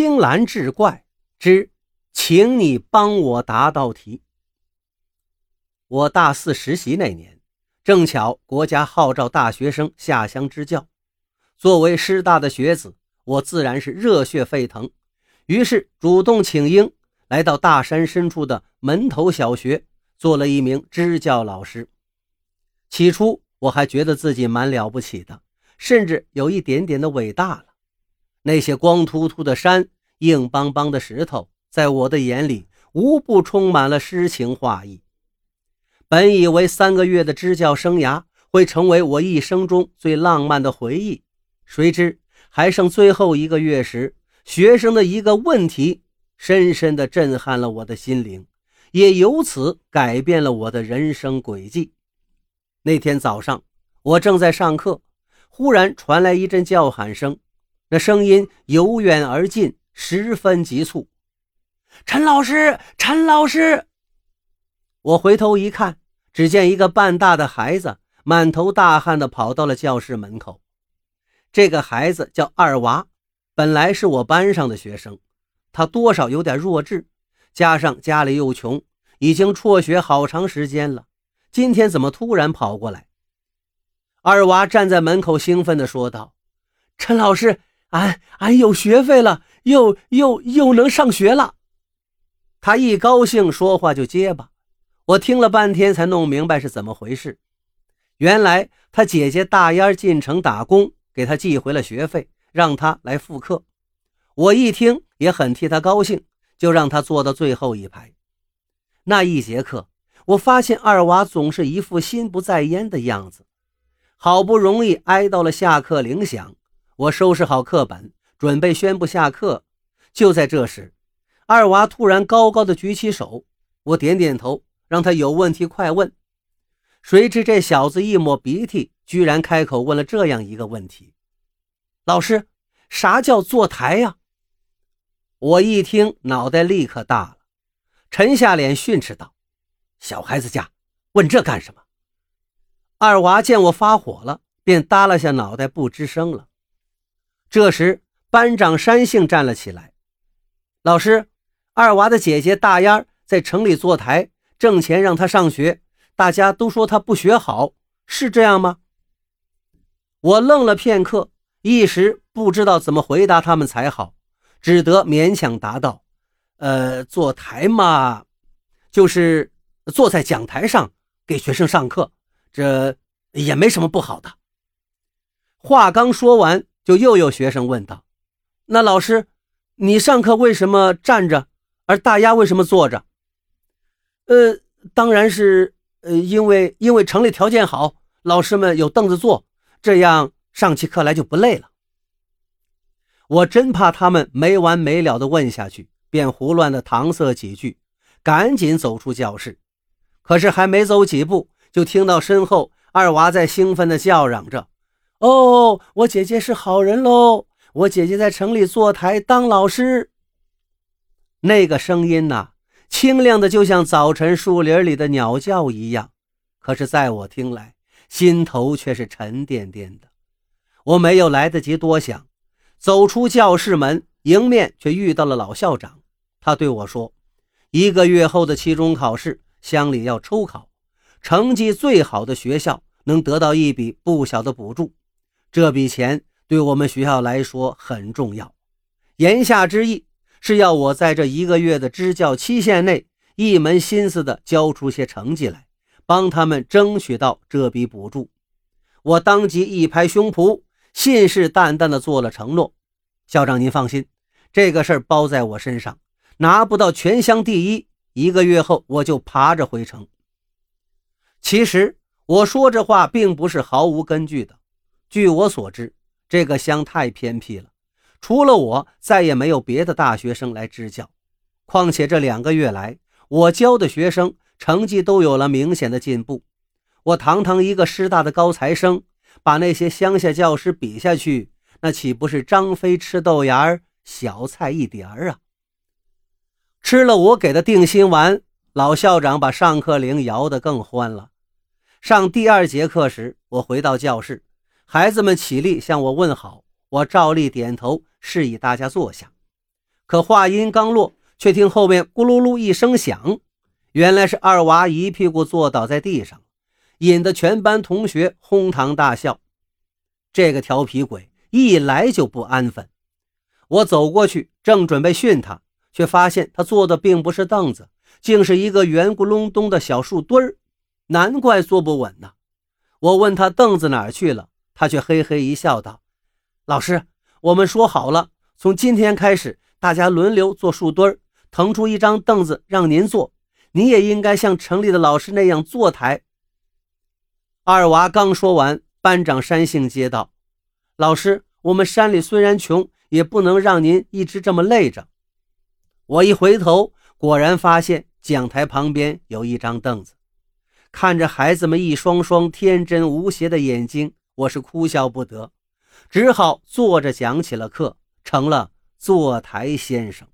青蓝志怪之，请你帮我答道题。我大四实习那年，正巧国家号召大学生下乡支教，作为师大的学子，我自然是热血沸腾，于是主动请缨，来到大山深处的门头小学，做了一名支教老师。起初我还觉得自己蛮了不起的，甚至有一点点的伟大。那些光秃秃的山、硬邦邦的石头，在我的眼里无不充满了诗情画意。本以为三个月的支教生涯会成为我一生中最浪漫的回忆，谁知还剩最后一个月时，学生的一个问题深深地震撼了我的心灵，也由此改变了我的人生轨迹。那天早上，我正在上课，忽然传来一阵叫喊声。那声音由远而近，十分急促。陈老师，陈老师！我回头一看，只见一个半大的孩子满头大汗地跑到了教室门口。这个孩子叫二娃，本来是我班上的学生，他多少有点弱智，加上家里又穷，已经辍学好长时间了。今天怎么突然跑过来？二娃站在门口，兴奋地说道：“陈老师。”俺俺有学费了，又又又能上学了。他一高兴，说话就结巴。我听了半天，才弄明白是怎么回事。原来他姐姐大烟进城打工，给他寄回了学费，让他来复课。我一听也很替他高兴，就让他坐到最后一排。那一节课，我发现二娃总是一副心不在焉的样子。好不容易挨到了下课铃响。我收拾好课本，准备宣布下课。就在这时，二娃突然高高的举起手，我点点头，让他有问题快问。谁知这小子一抹鼻涕，居然开口问了这样一个问题：“老师，啥叫坐台呀？”我一听，脑袋立刻大了，沉下脸训斥道：“小孩子家，问这干什么？”二娃见我发火了，便耷拉下脑袋，不吱声了。这时，班长山杏站了起来：“老师，二娃的姐姐大丫在城里坐台挣钱让他上学，大家都说他不学好，是这样吗？”我愣了片刻，一时不知道怎么回答他们才好，只得勉强答道：“呃，坐台嘛，就是坐在讲台上给学生上课，这也没什么不好的。”话刚说完。就又有学生问道：“那老师，你上课为什么站着，而大丫为什么坐着？”“呃，当然是，呃，因为因为城里条件好，老师们有凳子坐，这样上起课来就不累了。”我真怕他们没完没了的问下去，便胡乱的搪塞几句，赶紧走出教室。可是还没走几步，就听到身后二娃在兴奋的叫嚷着。哦，我姐姐是好人喽！我姐姐在城里坐台当老师。那个声音呐，清亮的就像早晨树林里的鸟叫一样。可是，在我听来，心头却是沉甸甸的。我没有来得及多想，走出教室门，迎面却遇到了老校长。他对我说：“一个月后的期中考试，乡里要抽考，成绩最好的学校能得到一笔不小的补助。”这笔钱对我们学校来说很重要，言下之意是要我在这一个月的支教期限内，一门心思的交出些成绩来，帮他们争取到这笔补助。我当即一拍胸脯，信誓旦旦的做了承诺：“校长您放心，这个事儿包在我身上，拿不到全乡第一，一个月后我就爬着回城。”其实我说这话并不是毫无根据的。据我所知，这个乡太偏僻了，除了我，再也没有别的大学生来支教。况且这两个月来，我教的学生成绩都有了明显的进步。我堂堂一个师大的高材生，把那些乡下教师比下去，那岂不是张飞吃豆芽儿，小菜一碟儿啊？吃了我给的定心丸，老校长把上课铃摇得更欢了。上第二节课时，我回到教室。孩子们起立向我问好，我照例点头，示意大家坐下。可话音刚落，却听后面咕噜噜一声响，原来是二娃一屁股坐倒在地上，引得全班同学哄堂大笑。这个调皮鬼一来就不安分，我走过去正准备训他，却发现他坐的并不是凳子，竟是一个圆咕隆咚的小树墩儿，难怪坐不稳呢。我问他凳子哪儿去了，他却嘿嘿一笑，道：“老师，我们说好了，从今天开始，大家轮流坐树墩儿，腾出一张凳子让您坐。你也应该像城里的老师那样坐台。”二娃刚说完，班长山杏接道：“老师，我们山里虽然穷，也不能让您一直这么累着。”我一回头，果然发现讲台旁边有一张凳子。看着孩子们一双双天真无邪的眼睛，我是哭笑不得，只好坐着讲起了课，成了坐台先生。